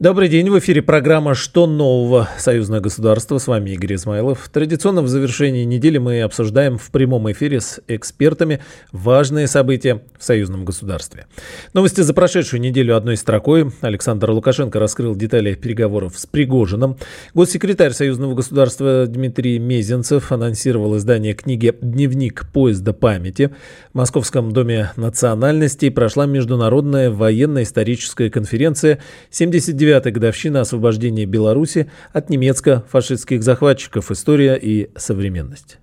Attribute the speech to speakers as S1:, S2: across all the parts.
S1: Добрый день, в эфире программа «Что нового? Союзное государство». С вами Игорь Измайлов. Традиционно в завершении недели мы обсуждаем в прямом эфире с экспертами важные события в союзном государстве. Новости за прошедшую неделю одной строкой. Александр Лукашенко раскрыл детали переговоров с Пригожиным. Госсекретарь союзного государства Дмитрий Мезенцев анонсировал издание книги «Дневник поезда памяти». В Московском доме национальностей прошла международная военно-историческая конференция 79 девятая годовщина освобождения Беларуси от немецко-фашистских захватчиков. История и современность.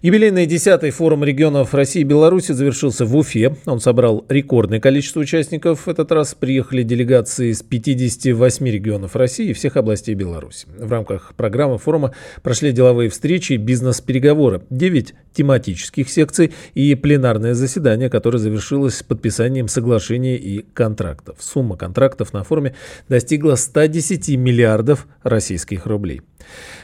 S1: Юбилейный 10-й форум регионов России и Беларуси завершился в Уфе. Он собрал рекордное количество участников. В этот раз приехали делегации из 58 регионов России и всех областей Беларуси. В рамках программы форума прошли деловые встречи и бизнес-переговоры. 9 тематических секций и пленарное заседание, которое завершилось подписанием соглашений и контрактов. Сумма контрактов на форуме достигла 110 миллиардов российских рублей.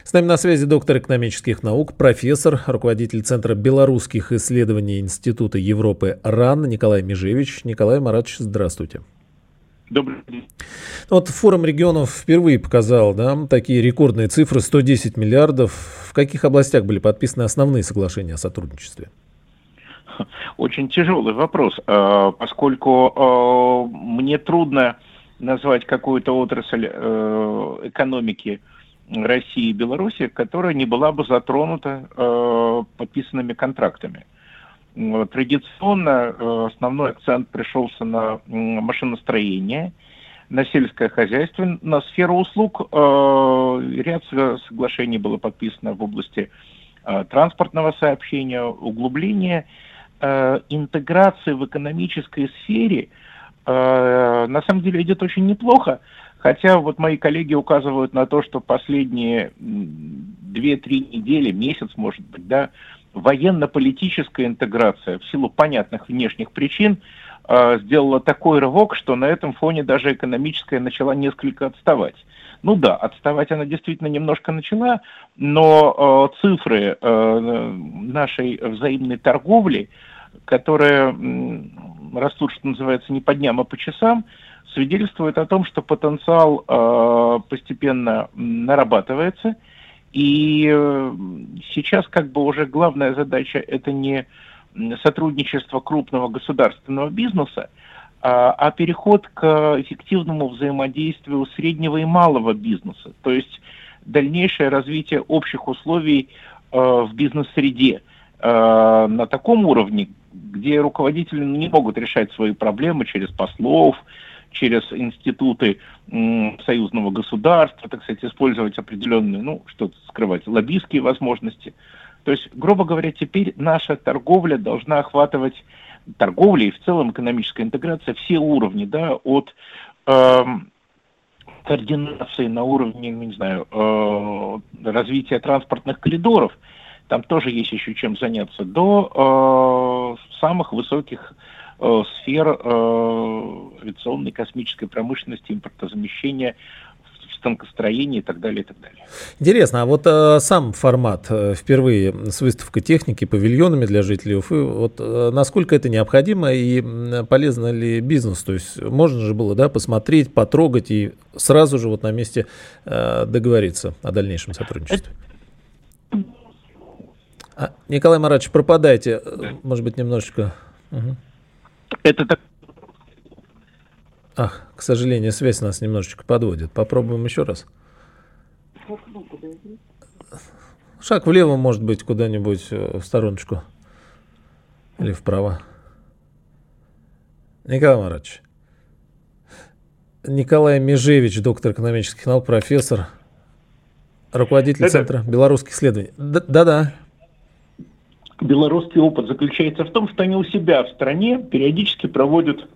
S1: С нами на связи доктор экономических наук, профессор, руководитель Центра белорусских исследований Института Европы РАН Николай Межевич. Николай Маратович, здравствуйте.
S2: Добрый день.
S1: Вот форум регионов впервые показал да, такие рекордные цифры 110 миллиардов. В каких областях были подписаны основные соглашения о сотрудничестве?
S2: Очень тяжелый вопрос, э, поскольку э, мне трудно назвать какую-то отрасль э, экономики России и Беларуси, которая не была бы затронута э, подписанными контрактами. Традиционно э, основной акцент пришелся на машиностроение, на сельское хозяйство, на сферу услуг. Э, ряд соглашений было подписано в области э, транспортного сообщения, углубления, э, интеграции в экономической сфере э, на самом деле идет очень неплохо. Хотя вот мои коллеги указывают на то, что последние 2-3 недели, месяц, может быть, да, военно-политическая интеграция в силу понятных внешних причин э, сделала такой рывок, что на этом фоне даже экономическая начала несколько отставать. Ну да, отставать она действительно немножко начала, но э, цифры э, нашей взаимной торговли, которые э, растут, что называется, не по дням, а по часам, свидетельствует о том, что потенциал э, постепенно нарабатывается, и э, сейчас как бы уже главная задача это не сотрудничество крупного государственного бизнеса, а, а переход к эффективному взаимодействию среднего и малого бизнеса, то есть дальнейшее развитие общих условий э, в бизнес-среде на таком уровне, где руководители не могут решать свои проблемы через послов, через институты союзного государства, так сказать, использовать определенные, ну, что скрывать, лоббистские возможности. То есть, грубо говоря, теперь наша торговля должна охватывать торговля и в целом экономическая интеграция все уровни, да, от э, координации на уровне, не знаю, э, развития транспортных коридоров, там тоже есть еще чем заняться, до э, самых высоких Э, сфер э, авиационной космической промышленности, импортозамещения, станкостроения и так далее, и так далее.
S1: Интересно, а вот э, сам формат э, впервые с выставкой техники, павильонами для жителей Уфы, вот э, насколько это необходимо и полезно ли бизнес? То есть можно же было, да, посмотреть, потрогать и сразу же вот на месте э, договориться о дальнейшем сотрудничестве? А, Николай Маратович, пропадайте, может быть, немножечко. Угу. Это так... Ах, к сожалению, связь нас немножечко подводит. Попробуем еще раз. Шаг влево, может быть, куда-нибудь э, в стороночку. Или вправо. Николай Маратович. Николай Межевич, доктор экономических наук, профессор, руководитель да Центра белорусских исследований. Да-да
S2: белорусский опыт заключается в том, что они у себя в стране периодически проводят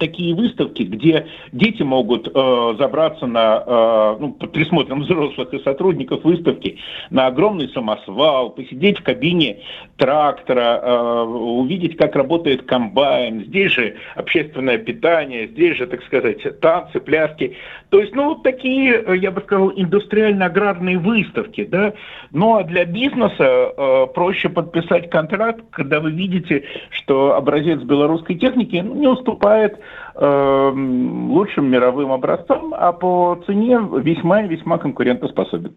S2: такие выставки, где дети могут э, забраться на, э, ну, под присмотром взрослых и сотрудников выставки, на огромный самосвал, посидеть в кабине трактора, э, увидеть, как работает комбайн. Здесь же общественное питание, здесь же, так сказать, танцы, пляски. То есть, ну, такие, э, я бы сказал, индустриально-аграрные выставки, да. Ну, а для бизнеса э, проще подписать контракт, когда вы видите, что образец белорусской техники ну, не уступает э, лучшим мировым образцам, а по цене весьма и весьма конкурентоспособен.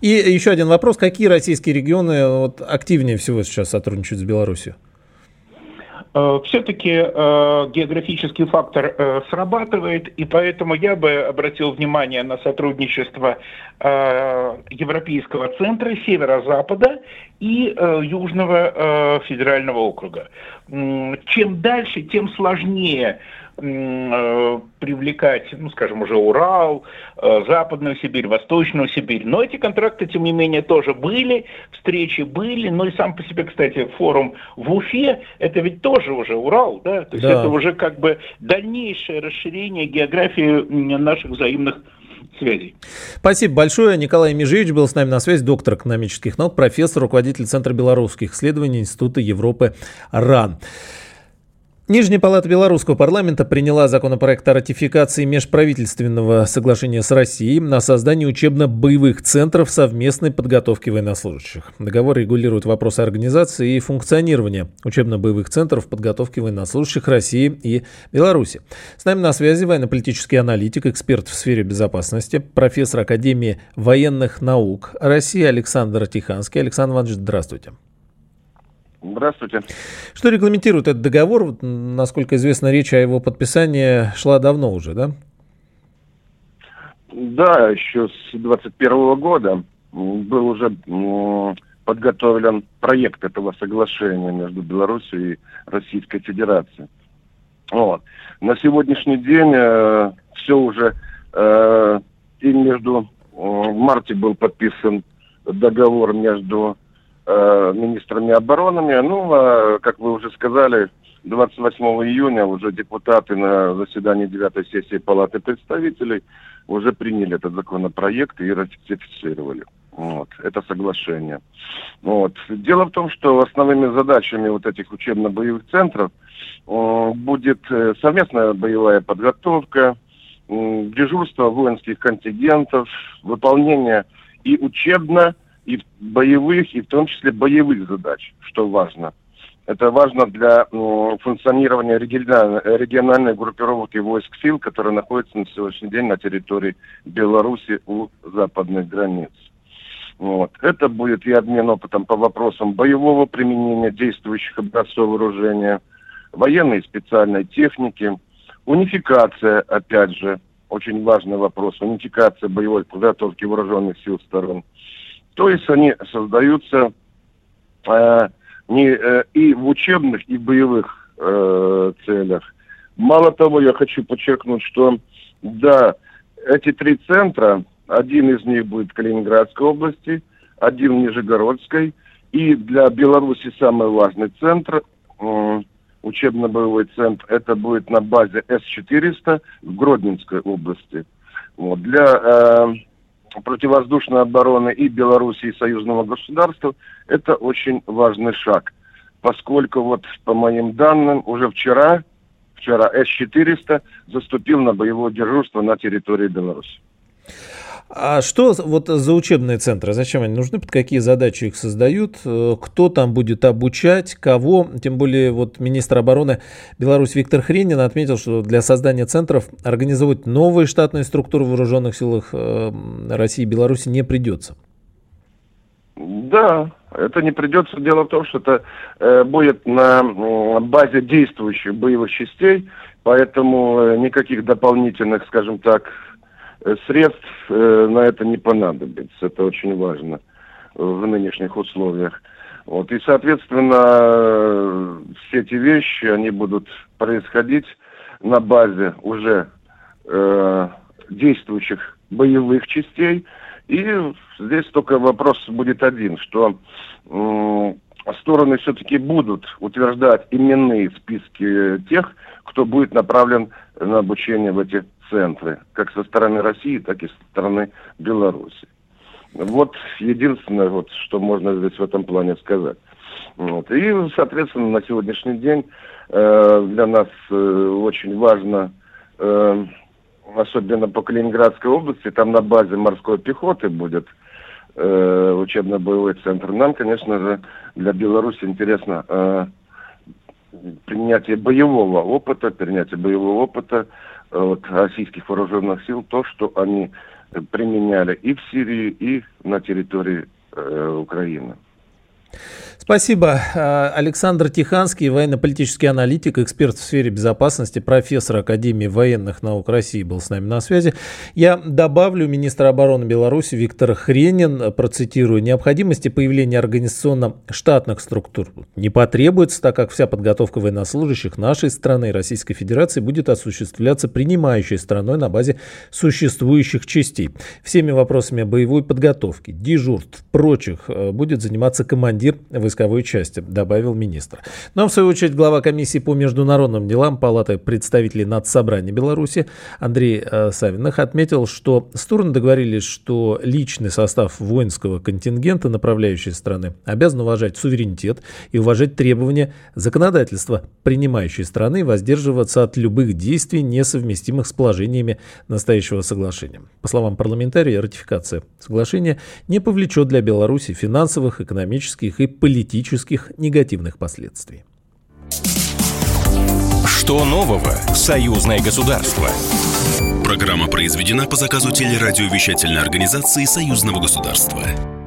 S1: И еще один вопрос. Какие российские регионы вот, активнее всего сейчас сотрудничают с Беларусью?
S2: Э, Все-таки э, географический фактор э, срабатывает, и поэтому я бы обратил внимание на сотрудничество Европейского центра, Северо-Запада и Южного федерального округа. Чем дальше, тем сложнее привлекать, ну, скажем, уже Урал, э, Западную Сибирь, Восточную Сибирь. Но эти контракты, тем не менее, тоже были, встречи были. Ну и сам по себе, кстати, форум в Уфе, это ведь тоже уже Урал, да? То есть да. это уже как бы дальнейшее расширение географии наших взаимных связей.
S1: Спасибо большое. Николай Межевич был с нами на связи, доктор экономических наук, профессор, руководитель Центра белорусских исследований Института Европы РАН. Нижняя палата белорусского парламента приняла законопроект о ратификации межправительственного соглашения с Россией на создание учебно-боевых центров совместной подготовки военнослужащих. Договор регулирует вопросы организации и функционирования учебно-боевых центров подготовки военнослужащих России и Беларуси. С нами на связи военно-политический аналитик, эксперт в сфере безопасности, профессор Академии военных наук России Александр Тиханский. Александр Иванович, здравствуйте.
S3: Здравствуйте.
S1: Что регламентирует этот договор? Насколько известно, речь о его подписании шла давно уже, да?
S3: Да, еще с 21 года был уже подготовлен проект этого соглашения между Беларусью и Российской Федерацией. Вот. На сегодняшний день э, все уже э, и между э, в марте был подписан договор между э, министрами обороны. Ну, а, как вы уже сказали, 28 июня уже депутаты на заседании 9 сессии Палаты представителей уже приняли этот законопроект и ратифицировали. Вот, это соглашение. Вот. Дело в том, что основными задачами вот этих учебно-боевых центров э, будет э, совместная боевая подготовка, э, дежурство воинских контингентов, выполнение и учебно и боевых, и в том числе боевых задач, что важно. Это важно для ну, функционирования региональной, региональной группировки войск сил, которые находятся на сегодняшний день на территории Беларуси у западных границ. Вот. Это будет и обмен опытом по вопросам боевого применения действующих образцов вооружения, военной и специальной техники, унификация, опять же, очень важный вопрос, унификация боевой подготовки вооруженных сил сторон – то есть они создаются э, не, э, и в учебных, и в боевых э, целях. Мало того, я хочу подчеркнуть, что да, эти три центра, один из них будет в Калининградской области, один в Нижегородской, и для Беларуси самый важный центр, э, учебно-боевой центр, это будет на базе С-400 в Гродненской области. Вот. Для э, противовоздушной обороны и Беларуси, и союзного государства, это очень важный шаг. Поскольку вот по моим данным уже вчера, вчера С-400 заступил на боевое дежурство на территории Беларуси.
S1: А что вот за учебные центры? Зачем они нужны? Под какие задачи их создают? Э, кто там будет обучать? Кого? Тем более вот министр обороны Беларуси Виктор Хренин отметил, что для создания центров организовать новые штатные структуры в вооруженных силах э, России и Беларуси не придется.
S3: Да, это не придется. Дело в том, что это э, будет на базе действующих боевых частей, поэтому никаких дополнительных, скажем так, средств э, на это не понадобится. Это очень важно в нынешних условиях. Вот. И, соответственно, все эти вещи, они будут происходить на базе уже э, действующих боевых частей. И здесь только вопрос будет один, что э, стороны все-таки будут утверждать именные списки тех, кто будет направлен на обучение в эти центры, как со стороны России, так и со стороны Беларуси. Вот единственное, вот, что можно здесь в этом плане сказать. Вот. И, соответственно, на сегодняшний день э, для нас э, очень важно, э, особенно по Калининградской области, там на базе морской пехоты будет э, учебно-боевой центр. Нам, конечно же, для Беларуси интересно э, принятие боевого опыта, принятие боевого опыта э, от российских вооруженных сил, то, что они применяли и в Сирии, и на территории э, Украины.
S1: Спасибо. А, Александр Тиханский, военно-политический аналитик, эксперт в сфере безопасности, профессор Академии военных наук России был с нами на связи. Я добавлю, министр обороны Беларуси Виктор Хренин, процитирую, необходимости появления организационно-штатных структур не потребуется, так как вся подготовка военнослужащих нашей страны и Российской Федерации будет осуществляться принимающей страной на базе существующих частей. Всеми вопросами боевой подготовки, дежурств, прочих э, будет заниматься командир войсковой части, добавил министр. Но, в свою очередь, глава комиссии по международным делам Палаты представителей Нацсобрания Беларуси Андрей э, Савинах отметил, что стороны договорились, что личный состав воинского контингента направляющей страны обязан уважать суверенитет и уважать требования законодательства принимающей страны воздерживаться от любых действий, несовместимых с положениями настоящего соглашения. По словам парламентария, ратификация соглашения не повлечет для Беларуси финансовых, экономических и политических негативных последствий.
S4: Что нового? Союзное государство.
S5: Программа произведена по заказу телерадиовещательной организации Союзного государства.